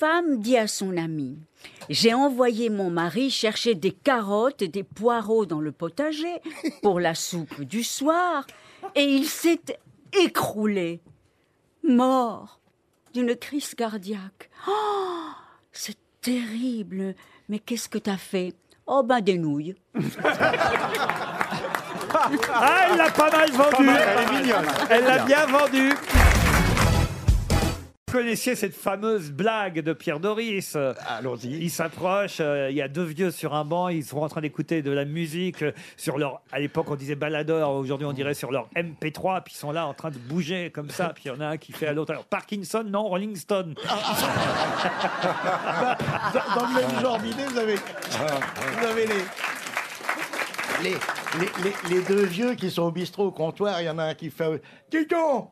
femme dit à son ami J'ai envoyé mon mari chercher des carottes et des poireaux dans le potager pour la soupe du soir et il s'est écroulé, mort d'une crise cardiaque. Oh, c'est terrible. Mais qu'est-ce que t'as fait? Oh ben des nouilles. Ah, elle l'a pas mal vendu. Elle est mignonne. Elle l'a bien vendu. Vous connaissiez cette fameuse blague de Pierre Doris? Allons-y. Il s'approche, euh, il y a deux vieux sur un banc, ils sont en train d'écouter de la musique euh, sur leur. À l'époque, on disait baladeur, aujourd'hui on dirait sur leur MP3, puis ils sont là en train de bouger comme ça, puis il y en a un qui fait à l'autre. Alors, Parkinson, non, Rolling Stone. Dans, dans le même genre d'idée, vous avez, vous avez les, les, les, les- les deux vieux qui sont au bistrot au comptoir. Il y en a un qui fait Dis donc,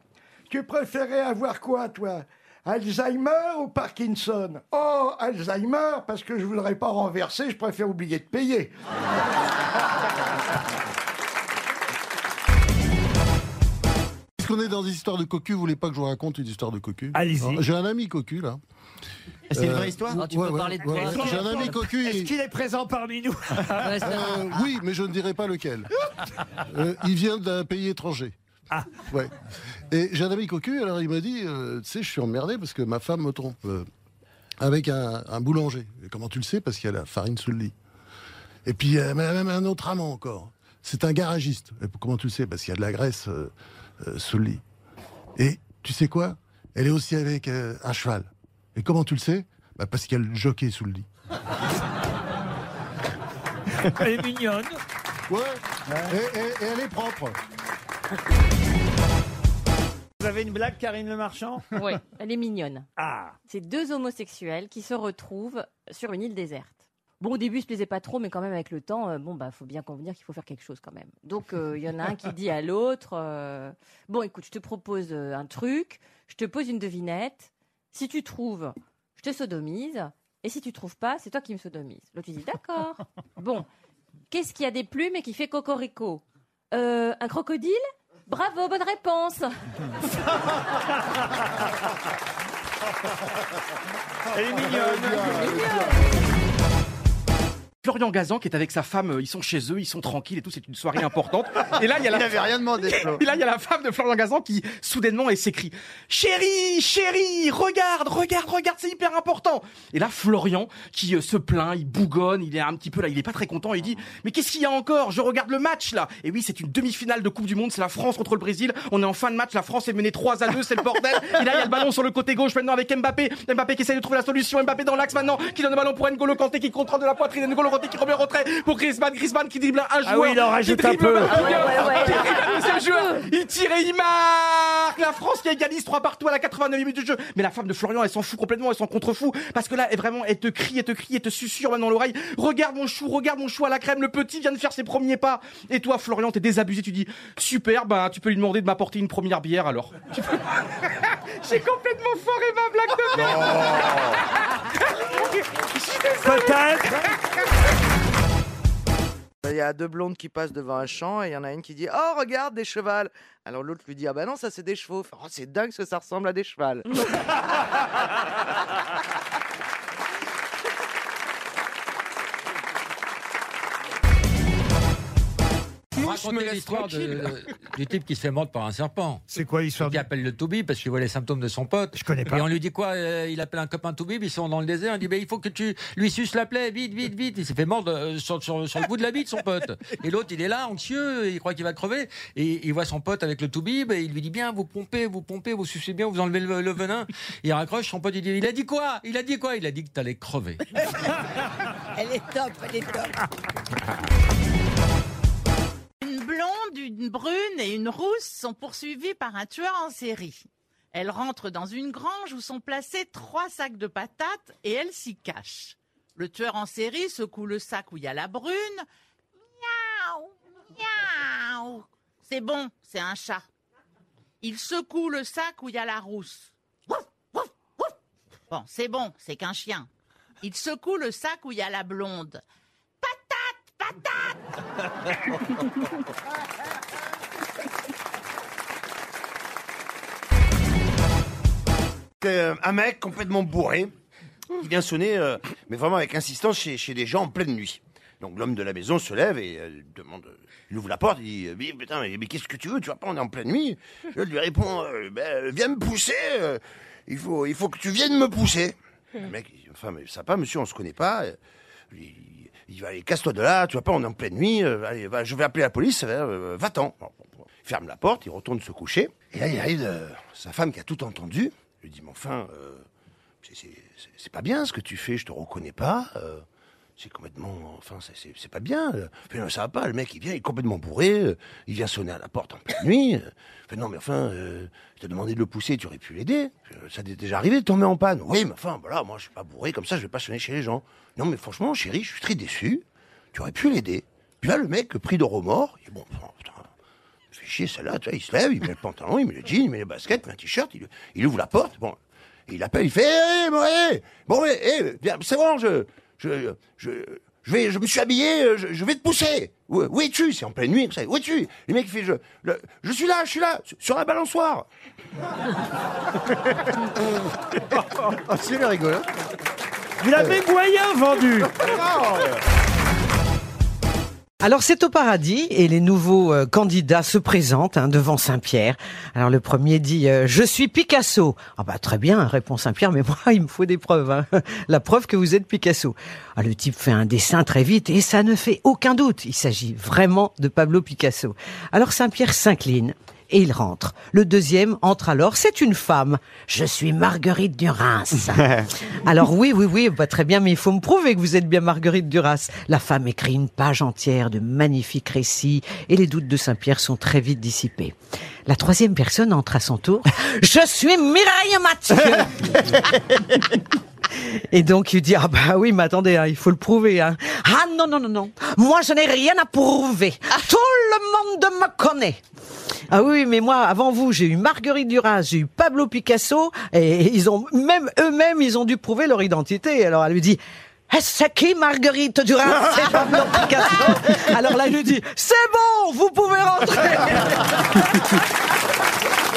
tu préférais avoir quoi, toi? Alzheimer ou Parkinson? Oh, Alzheimer, parce que je voudrais pas renverser, je préfère oublier de payer. Puisqu'on est dans des histoires de cocu, vous voulez pas que je vous raconte une histoire de cocu? Allez-y. J'ai un ami cocu, là. C'est une Euh, vraie histoire? Ah, tu peux ouais, parler de ouais. J'ai un ami cocu. Est-ce il- qu'il est présent parmi nous? Euh, oui, mais je ne dirai pas lequel. Euh, il vient d'un pays étranger. Ah. Ouais. Et j'ai un ami cocu, alors il m'a dit, euh, tu sais, je suis emmerdé parce que ma femme me trompe euh, avec un, un boulanger. Et comment tu le sais? Parce qu'il y a la farine sous le lit. Et puis, euh, même un autre amant encore. C'est un garagiste. Et comment tu le sais? Parce qu'il y a de la graisse euh, sous le lit. Et tu sais quoi? Elle est aussi avec un cheval. Et comment tu le sais? Bah, Parce qu'il y a le jockey sous le lit. Elle est mignonne. Ouais. Et, et- et elle est propre. Vous avez une blague, Karine Le Marchand Oui, elle est mignonne. Ah C'est deux homosexuels qui se retrouvent sur une île déserte. Bon, au début, ils se plaisaient pas trop, mais quand même, avec le temps, euh, bon, bah, faut bien convenir qu'il faut faire quelque chose quand même. Donc, euh, il y en a un qui dit à l'autre euh, Bon, écoute, je te propose euh, un truc, je te pose une devinette. Si tu trouves, je te sodomise. Et si tu trouves pas, c'est toi qui me sodomise. L'autre, il dit D'accord. Bon, qu'est-ce qu'il y a des plumes et qui fait cocorico? Un crocodile? Bravo, bonne réponse. Elle est mignonne. Florian Gazan qui est avec sa femme, euh, ils sont chez eux, ils sont tranquilles et tout, c'est une soirée importante. Et là, il y a Il la, n'avait rien demandé, et là, il y a la femme de Florian Gazan qui, soudainement, elle s'écrie Chérie, chérie, regarde, regarde, regarde, c'est hyper important. Et là, Florian, qui euh, se plaint, il bougonne, il est un petit peu là, il est pas très content, il dit Mais qu'est-ce qu'il y a encore? Je regarde le match là. Et oui, c'est une demi-finale de Coupe du Monde, c'est la France contre le Brésil. On est en fin de match, la France est menée 3 à 2, c'est le bordel. Et là, il y a le ballon sur le côté gauche maintenant avec Mbappé. Mbappé qui essaie de trouver la solution, Mbappé dans l'axe maintenant, qui donne le ballon pour N'Golo Kanté qui contrôle de la poitrine, N'Golo Kanté qui remet au retrait pour Griezmann, Griezmann qui dribble un joueur. Ah oui, il en rajoute un peu. Ah. Il tire et il marque La France qui égalise 3 partout à la 89e minute du jeu. Mais la femme de Florian, elle s'en fout complètement, elle s'en contrefou. Parce que là, elle, vraiment, elle te crie, elle te crie, elle te susurre maintenant l'oreille. Regarde mon chou, regarde mon chou à la crème, le petit vient de faire ses premiers pas. Et toi, Florian, t'es désabusé, tu dis, super, ben, tu peux lui demander de m'apporter une première bière alors. J'ai complètement foiré ma blague de merde. Je suis désolé. Deux blondes qui passent devant un champ et il y en a une qui dit Oh, regarde, des chevals Alors l'autre lui dit Ah bah non, ça c'est des chevaux. Oh, c'est dingue que ça ressemble à des chevals. Racontez l'histoire de- du type qui se fait mordre par un serpent. C'est quoi l'histoire Qui appelle le toubib parce qu'il voit les symptômes de son pote. Je connais pas. Et on lui dit quoi euh, Il appelle un copain toubib, ils sont dans le désert. Il dit ben, il faut que tu lui suces la plaie, vite, vite, vite. Il s'est fait mordre euh, sur, sur- sur le bout de la bite, son pote. Et l'autre, il est là, anxieux, il croit qu'il va crever. Et il voit son pote avec le toubib et il lui dit bien, vous pompez, vous pompez, vous sucez bien, vous enlevez le, le venin. Il raccroche, son pote, il dit Il a dit quoi Il a dit quoi? Il a dit que t'allais crever. Elle est top, elle est top. Blonde, une brune et une rousse sont poursuivies par un tueur en série. Elles rentrent dans une grange où sont placés trois sacs de patates et elles s'y cachent. Le tueur en série secoue le sac où il y a la brune. Miaou, miaou. C'est bon, c'est un chat. Il secoue le sac où il y a la rousse. Bon, c'est bon, c'est qu'un chien. Il secoue le sac où il y a la blonde. Euh, un mec complètement bourré il vient sonner, euh, mais vraiment avec insistance chez, des gens en pleine nuit. Donc l'homme de la maison se lève et euh, demande, il ouvre la porte, il dit, mais, putain, mais, qu'est-ce que tu veux Tu vois pas, on est en pleine nuit. Je lui réponds, Ben, viens me pousser. il faut, il faut que tu viennes me pousser. Le mec, enfin, mais ça pas, monsieur, on se connaît pas. Il va aller, casse-toi de là. Tu vois pas, on est en pleine nuit. euh, allez, je vais appeler la police. euh, va-t'en. Bon, bon. Il ferme la porte, il retourne se coucher. Et là, il arrive euh, sa femme qui a tout entendu. lui dit, mais enfin, euh, c'est pas bien ce que tu fais, je te reconnais pas. C'est complètement. Enfin, c'est- pas bien. Fait, non, ça va pas, le mec, il vient, il est complètement bourré. il vient sonner à la porte en pleine nuit. Fait, non, mais enfin, euh, je t'ai demandé de le pousser, tu aurais pu l'aider. Ça t'est déjà arrivé de tomber en panne. Oui, mais enfin, voilà, moi, je suis pas bourré, comme ça, je vais pas sonner chez les gens. Non, mais franchement, chérie, je suis très déçu. Tu aurais pu l'aider. Puis là, le mec, pris de remords, il dit, bon, putain, fait chier celle-là, tu vois, il se lève, il met le pantalon, il met le jean, il met les baskets, il met un t-shirt, il, ouvre la porte, bon, il appelle, il fait, hé, bon, hé, bon, mais, hé, viens, c'est bon, je, je, je, je vais, je me suis habillé, euh, je, je vais te pousser. Où, où es-tu? C'est en pleine nuit, ça. Où es-tu? Le mec, il fait, je, le- je suis là, je suis là, sur- la balançoire. Ah, c'est rigolo. Vous l'avez moyen vendu. Alors c'est au paradis et les nouveaux euh, candidats se présentent hein, devant Saint-Pierre. Alors le premier dit euh, je suis Picasso. Ah bah très bien répond Saint-Pierre mais moi il me faut des preuves. hein. La preuve que vous êtes Picasso. Ah, le type fait un dessin très vite et ça ne fait aucun doute. Il s'agit vraiment de Pablo Picasso. Alors Saint-Pierre s'incline. Et il rentre. Le deuxième entre alors. C'est une femme. Je suis Marguerite Duras. Alors oui, oui, oui, bah, très bien, mais il faut me prouver que vous êtes bien Marguerite Duras. La femme écrit une page entière de magnifiques récits et les doutes de Saint-Pierre sont très vite dissipés. La troisième personne entre à son tour. Je suis Mireille Mathieu. Et donc il dit ah bah oui mais attendez hein, il faut le prouver hein. Ah non non non non moi je n'ai rien à prouver tout le monde me connaît ah oui mais moi avant vous j'ai eu Marguerite Duras j'ai eu Pablo Picasso et ils ont même eux-mêmes ils ont dû prouver leur identité alors elle lui dit Eh, c'est qui Marguerite Duras? C'est Pablo Picasso. Alors là, il lui dit, c'est bon, vous pouvez rentrer.